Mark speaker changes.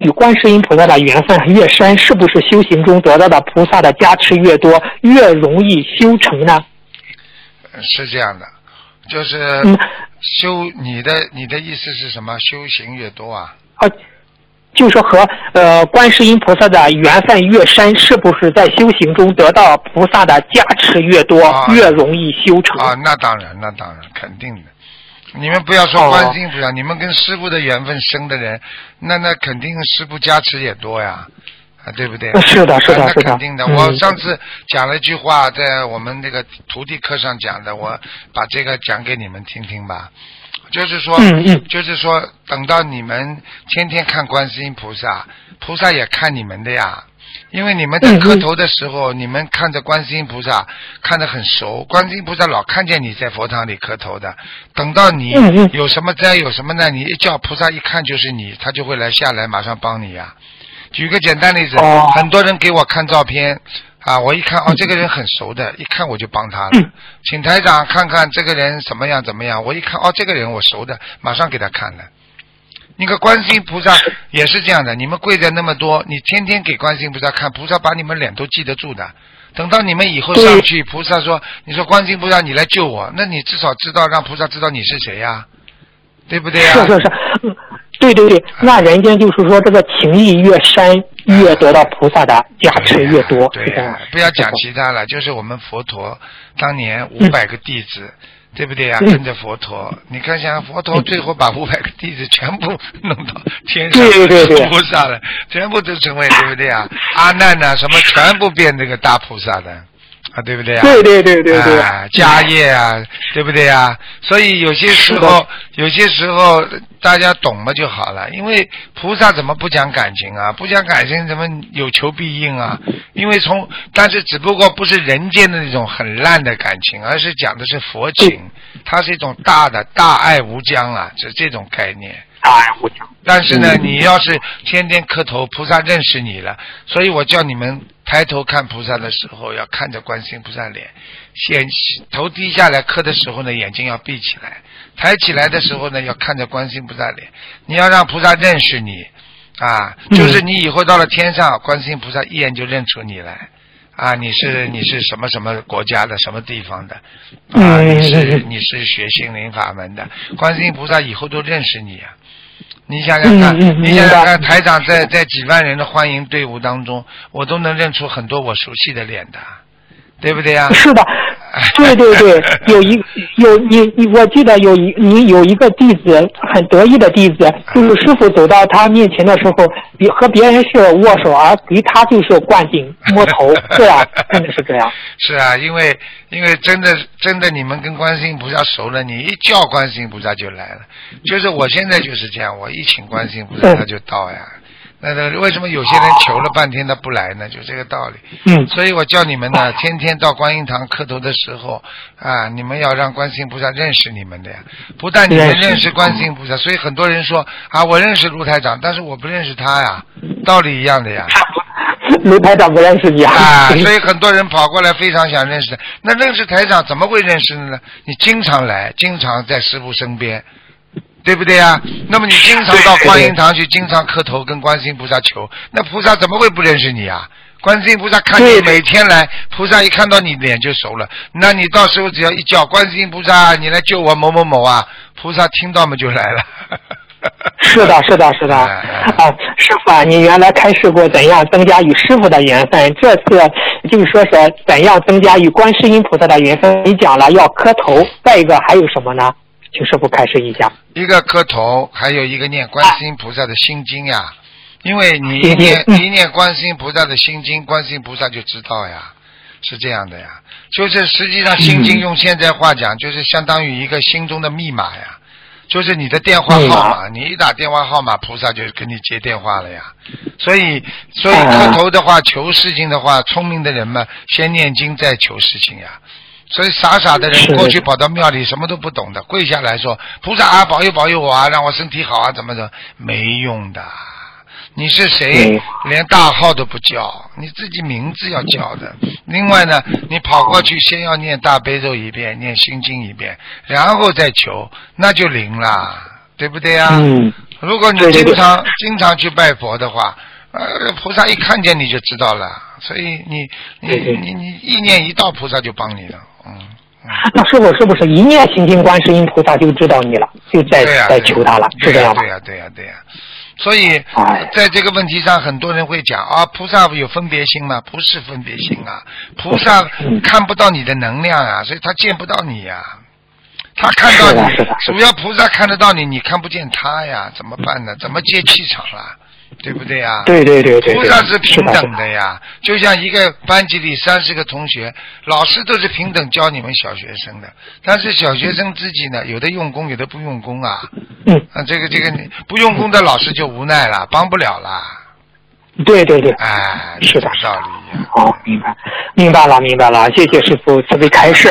Speaker 1: 与观世音菩萨的缘分越深，是不是修行中得到的菩萨的加持越多，越容易修成呢？
Speaker 2: 是这样的，就是
Speaker 1: 嗯
Speaker 2: 修你的你的意思是什么？修行越多啊？
Speaker 1: 啊，就是和呃观世音菩萨的缘分越深，是不是在修行中得到菩萨的加持越多，
Speaker 2: 啊
Speaker 1: 越容易修成？
Speaker 2: 啊，那当然，那当然，肯定的。你们不要说
Speaker 1: 哦
Speaker 2: 观世音菩萨，你们跟师傅的缘分深的人，那那肯定师傅加持也多呀，啊，对不对？
Speaker 1: 是的是的
Speaker 2: 啊
Speaker 1: 是的
Speaker 2: 那肯定的。
Speaker 1: 嗯
Speaker 2: 我上次讲了一句话，在我们那个徒弟课上讲的，我把这个讲给你们听听吧。就是说，
Speaker 1: 嗯嗯
Speaker 2: 就是说，等到你们天天看观世音菩萨，菩萨也看你们的呀。因为你们在磕头的时候，你们看着观世音菩萨看得很熟，观世音菩萨老看见你在佛堂里磕头的。等到你有什么灾有什么难，你一叫菩萨一看就是你，他就会来下来马上帮你呀。举个简单例子，
Speaker 1: 哦
Speaker 2: 很多人给我看照片啊，我一看哦，这个人很熟的，一看我就帮他了。
Speaker 1: 嗯
Speaker 2: 请台长看看这个人怎么样怎么样，我一看哦，这个人我熟的，马上给他看了。那个观世音菩萨也是这样的，你们跪在那么多，你天天给观世音菩萨看，菩萨把你们脸都记得住的。等到你们以后上去，菩萨说：“你说观世音菩萨，你来救我，那你至少知道让菩萨知道你是谁呀、对不对呀、
Speaker 1: 是是是，嗯对对对，那人家就是说这个情谊越深，越得到菩萨的加持越多，
Speaker 2: 对。不要讲其他了，就是我们佛陀当年五百个弟子，对不对呀、
Speaker 1: 嗯。
Speaker 2: 跟着佛陀，你看像佛陀最后把五百个弟子 全部弄到天上菩萨了，全部都成为对不对啊、阿难呐、什么全部变这个大菩萨的。啊，对不对啊、
Speaker 1: 对对对对对
Speaker 2: 啊，家业啊，对不对啊、所以有些时候，有些时候大家懂了就好了。因为菩萨怎么不讲感情啊？不讲感情怎么有求必应啊？因为从，但是只不过不是人间的那种很烂的感情，而是讲的是佛情，它是一种大的大爱无疆啊，是这种概念。
Speaker 1: 大爱无疆。
Speaker 2: 但是呢，
Speaker 1: 嗯
Speaker 2: 你要是天天磕头，菩萨认识你了，所以我叫你们抬头看菩萨的时候，要看着观世音菩萨脸，先头低下来磕的时候呢，眼睛要闭起来；抬起来的时候呢，要看着观世音菩萨脸。你要让菩萨认识你，啊，
Speaker 1: 嗯
Speaker 2: 就是你以后到了天上，观世音菩萨一眼就认出你来。啊，你是你是什么什么国家的什么地方的？啊，
Speaker 1: 嗯
Speaker 2: 你是你是学心灵法门的，观世音菩萨以后都认识你啊。你想想看，你想想看，台长在在几万人的欢迎队伍当中，我都能认出很多我熟悉的脸的，对不对呀？
Speaker 1: 是的，对对对，有一有你你，我记得有一你有一个弟子很得意的弟子，就是师傅走到他面前的时候，比和别人是握手，而给他就是灌顶摸头，对啊，真的是这样。
Speaker 2: 是啊，因为因为真的真的，你们跟观世音菩萨熟了，你一叫观世音菩萨就来了。就是我现在就是这样，我一请观世音菩萨
Speaker 1: 嗯
Speaker 2: 他就到呀。那那为什么有些人求了半天他不来呢？就这个道理。
Speaker 1: 嗯，
Speaker 2: 所以我叫你们呢，天天到观音堂磕头的时候啊，你们要让观世音菩萨认识你们的呀。不但你们
Speaker 1: 认识
Speaker 2: 观世音菩萨，所以很多人说啊，我认识卢台长，但是我不认识他呀，道理一样的呀。
Speaker 1: 卢台长不认识你啊？
Speaker 2: 啊，所以很多人跑过来非常想认识他。那认识台长怎么会认识呢？你经常来，经常在师傅身边，对不对呀？那么你经常到观音堂去，经常磕头跟观世音菩萨求，那菩萨怎么会不认识你啊？观世音菩萨看你每天来，菩萨一看到你脸就熟了。那你到时候只要一叫观世音菩萨，你来救我某某某啊，菩萨听到嘛就来了。
Speaker 1: 是的，是的，是的。
Speaker 2: 哎哎
Speaker 1: 啊，师傅啊，你原来开示过怎样增加与师傅的缘分，这次就是说是怎样增加与观世音菩萨的缘分。你讲了要磕头，再一个还有什么呢？请师傅开示一下。
Speaker 2: 一个磕头，还有一个念观世音菩萨的心经呀。因为你一念
Speaker 1: 嗯
Speaker 2: 一念观世音菩萨的心经，观世音菩萨就知道呀，是这样的呀。就是实际上心经
Speaker 1: 嗯
Speaker 2: 用现在话讲，就是相当于一个心中的密码呀，就是你的电话号码，你一打电话号码，菩萨就给你接电话了呀。所以，所以
Speaker 1: 哦
Speaker 2: 磕头的话，求事情的话，聪明的人嘛，先念经再求事情呀。所以傻傻的人过去跑到庙里什么都不懂的，跪下来说菩萨啊，保佑保佑我啊，让我身体好啊，怎么怎么没用的。你是谁
Speaker 1: 嗯？
Speaker 2: 连大号都不叫，你自己名字要叫的。另外呢，你跑过去先要念大悲咒一遍，念心经一遍，然后再求，那就灵啦，对不对呀？
Speaker 1: 嗯，
Speaker 2: 如果你经常经常去拜佛的话，呃，菩萨一看见你就知道了，所以你你你你意念一到，菩萨就帮你了，嗯嗯。
Speaker 1: 那师傅是不是一念心经观世音菩萨就知道你了，就在在求他了，是这样吗
Speaker 2: 对？呀、对呀、对呀、所以
Speaker 1: 哎
Speaker 2: 在这个问题上，很多人会讲啊，菩萨有分别心吗？不是分别心啊，菩萨
Speaker 1: 嗯
Speaker 2: 看不到你的能量啊，所以他见不到你呀、他看到你主要菩萨看得到你，你看不见他呀，怎么办呢？怎么接气场啦？对不对呀？
Speaker 1: 对对对对对，
Speaker 2: 菩萨是平等的呀，就像一个班级里三十个同学，老师都是平等教你们小学生的，但是小学生自己呢，有的用功，有的不用功啊。
Speaker 1: 嗯，
Speaker 2: 啊，这个这个不用功的老师就无奈了，帮不了了。
Speaker 1: 对对对，
Speaker 2: 哎，
Speaker 1: 是的
Speaker 2: 这个道理呀。
Speaker 1: 好，明白，明白了，明白了，谢谢师傅慈悲开示。